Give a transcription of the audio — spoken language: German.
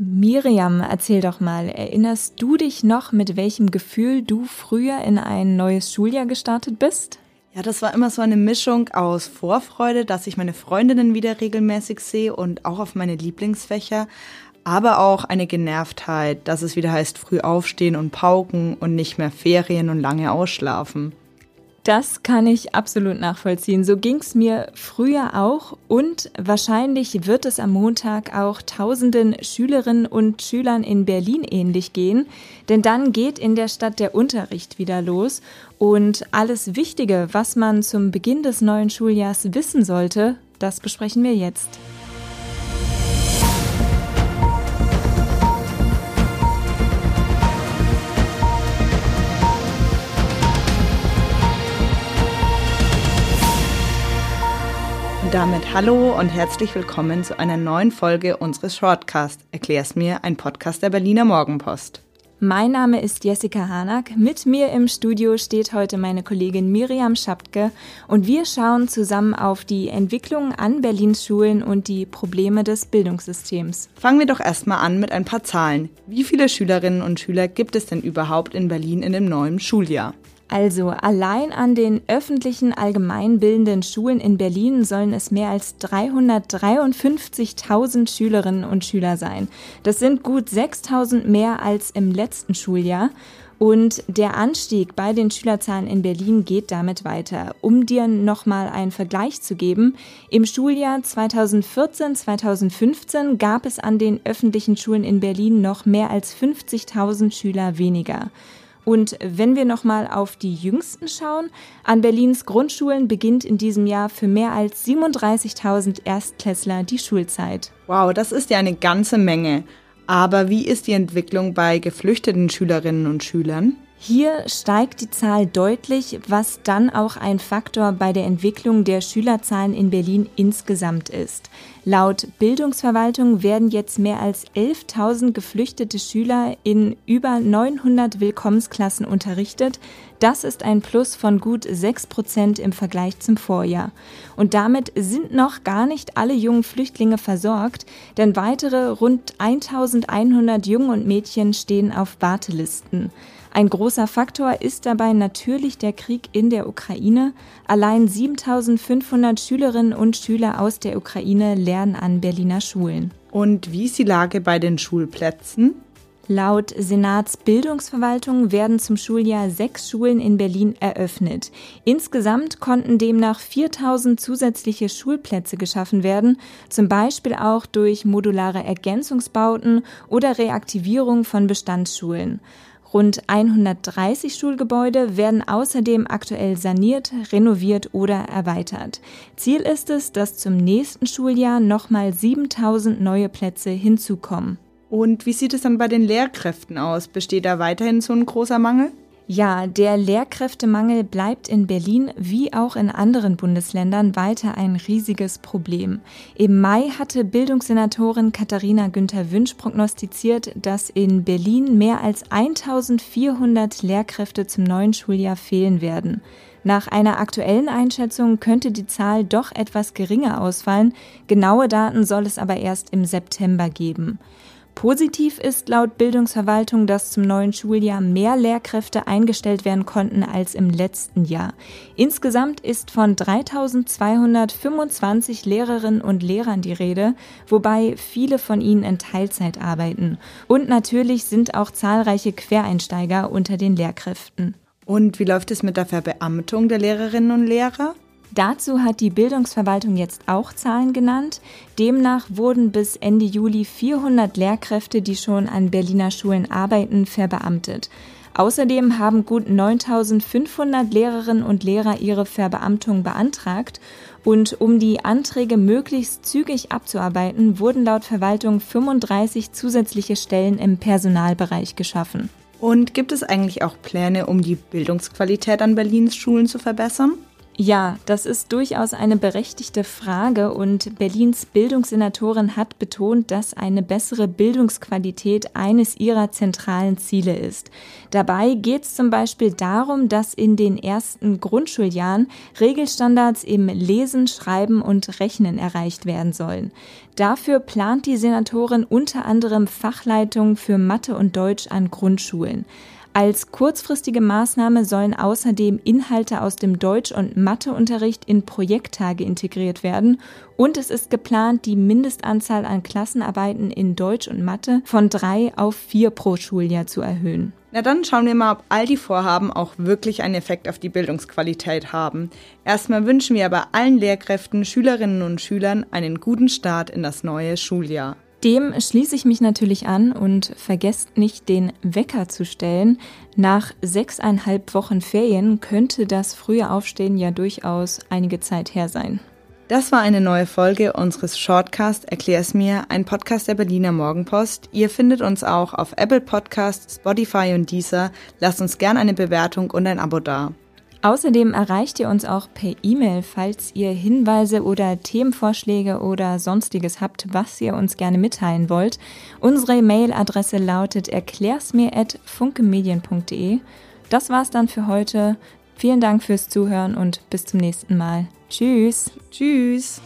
Miriam, erzähl doch mal, erinnerst du dich noch, mit welchem Gefühl du früher in ein neues Schuljahr gestartet bist? Ja, das war immer so eine Mischung aus Vorfreude, dass ich meine Freundinnen wieder regelmäßig sehe und auch auf meine Lieblingsfächer, aber auch eine Genervtheit, dass es wieder heißt früh aufstehen und pauken und nicht mehr Ferien und lange ausschlafen. Das kann ich absolut nachvollziehen. So ging's mir früher auch und wahrscheinlich wird es am Montag auch tausenden Schülerinnen und Schülern in Berlin ähnlich gehen, denn dann geht in der Stadt der Unterricht wieder los und alles Wichtige, was man zum Beginn des neuen Schuljahrs wissen sollte, das besprechen wir jetzt. Damit hallo und herzlich willkommen zu einer neuen Folge unseres Shortcast. Erklär's mir, ein Podcast der Berliner Morgenpost. Mein Name ist Jessica Hanack. Mit mir im Studio steht heute meine Kollegin Miriam Schapke und wir schauen zusammen auf die Entwicklung an Berlins Schulen und die Probleme des Bildungssystems. Fangen wir doch erstmal an mit ein paar Zahlen. Wie viele Schülerinnen und Schüler gibt es denn überhaupt in Berlin in dem neuen Schuljahr? Also allein an den öffentlichen allgemeinbildenden Schulen in Berlin sollen es mehr als 353.000 Schülerinnen und Schüler sein. Das sind gut 6.000 mehr als im letzten Schuljahr. Und der Anstieg bei den Schülerzahlen in Berlin geht damit weiter. Um dir nochmal einen Vergleich zu geben, im Schuljahr 2014-2015 gab es an den öffentlichen Schulen in Berlin noch mehr als 50.000 Schüler weniger. Und wenn wir nochmal auf die jüngsten schauen, an Berlins Grundschulen beginnt in diesem Jahr für mehr als 37.000 Erstklässler die Schulzeit. Wow, das ist ja eine ganze Menge. Aber wie ist die Entwicklung bei geflüchteten Schülerinnen und Schülern? Hier steigt die Zahl deutlich, was dann auch ein Faktor bei der Entwicklung der Schülerzahlen in Berlin insgesamt ist. Laut Bildungsverwaltung werden jetzt mehr als 11.000 geflüchtete Schüler in über 900 Willkommensklassen unterrichtet. Das ist ein Plus von gut 6 Prozent im Vergleich zum Vorjahr. Und damit sind noch gar nicht alle jungen Flüchtlinge versorgt, denn weitere rund 1100 Jungen und Mädchen stehen auf Wartelisten. Ein großer Faktor ist dabei natürlich der Krieg in der Ukraine. Allein 7500 Schülerinnen und Schüler aus der Ukraine lernen an Berliner Schulen. Und wie ist die Lage bei den Schulplätzen? Laut Senatsbildungsverwaltung werden zum Schuljahr sechs Schulen in Berlin eröffnet. Insgesamt konnten demnach 4000 zusätzliche Schulplätze geschaffen werden, zum Beispiel auch durch modulare Ergänzungsbauten oder Reaktivierung von Bestandsschulen. Rund 130 Schulgebäude werden außerdem aktuell saniert, renoviert oder erweitert. Ziel ist es, dass zum nächsten Schuljahr nochmal 7000 neue Plätze hinzukommen. Und wie sieht es dann bei den Lehrkräften aus? Besteht da weiterhin so ein großer Mangel? Ja, der Lehrkräftemangel bleibt in Berlin wie auch in anderen Bundesländern weiter ein riesiges Problem. Im Mai hatte Bildungssenatorin Katharina Günther Wünsch prognostiziert, dass in Berlin mehr als 1400 Lehrkräfte zum neuen Schuljahr fehlen werden. Nach einer aktuellen Einschätzung könnte die Zahl doch etwas geringer ausfallen, genaue Daten soll es aber erst im September geben. Positiv ist laut Bildungsverwaltung, dass zum neuen Schuljahr mehr Lehrkräfte eingestellt werden konnten als im letzten Jahr. Insgesamt ist von 3225 Lehrerinnen und Lehrern die Rede, wobei viele von ihnen in Teilzeit arbeiten. Und natürlich sind auch zahlreiche Quereinsteiger unter den Lehrkräften. Und wie läuft es mit der Verbeamtung der Lehrerinnen und Lehrer? Dazu hat die Bildungsverwaltung jetzt auch Zahlen genannt. Demnach wurden bis Ende Juli 400 Lehrkräfte, die schon an Berliner Schulen arbeiten, verbeamtet. Außerdem haben gut 9500 Lehrerinnen und Lehrer ihre Verbeamtung beantragt. Und um die Anträge möglichst zügig abzuarbeiten, wurden laut Verwaltung 35 zusätzliche Stellen im Personalbereich geschaffen. Und gibt es eigentlich auch Pläne, um die Bildungsqualität an Berlins Schulen zu verbessern? Ja, das ist durchaus eine berechtigte Frage und Berlins Bildungssenatorin hat betont, dass eine bessere Bildungsqualität eines ihrer zentralen Ziele ist. Dabei geht es zum Beispiel darum, dass in den ersten Grundschuljahren Regelstandards im Lesen, Schreiben und Rechnen erreicht werden sollen. Dafür plant die Senatorin unter anderem Fachleitungen für Mathe und Deutsch an Grundschulen. Als kurzfristige Maßnahme sollen außerdem Inhalte aus dem Deutsch- und Matheunterricht in Projekttage integriert werden und es ist geplant, die Mindestanzahl an Klassenarbeiten in Deutsch und Mathe von drei auf vier pro Schuljahr zu erhöhen. Na dann schauen wir mal, ob all die Vorhaben auch wirklich einen Effekt auf die Bildungsqualität haben. Erstmal wünschen wir aber allen Lehrkräften, Schülerinnen und Schülern einen guten Start in das neue Schuljahr. Dem schließe ich mich natürlich an und vergesst nicht, den Wecker zu stellen. Nach sechseinhalb Wochen Ferien könnte das frühe Aufstehen ja durchaus einige Zeit her sein. Das war eine neue Folge unseres Shortcast Erklär's mir, ein Podcast der Berliner Morgenpost. Ihr findet uns auch auf Apple Podcast, Spotify und Deezer. Lasst uns gern eine Bewertung und ein Abo da. Außerdem erreicht ihr uns auch per E-Mail, falls ihr Hinweise oder Themenvorschläge oder sonstiges habt, was ihr uns gerne mitteilen wollt. Unsere Mailadresse lautet erklärsmir@funkemedien.de. Das war's dann für heute. Vielen Dank fürs Zuhören und bis zum nächsten Mal. Tschüss. Tschüss.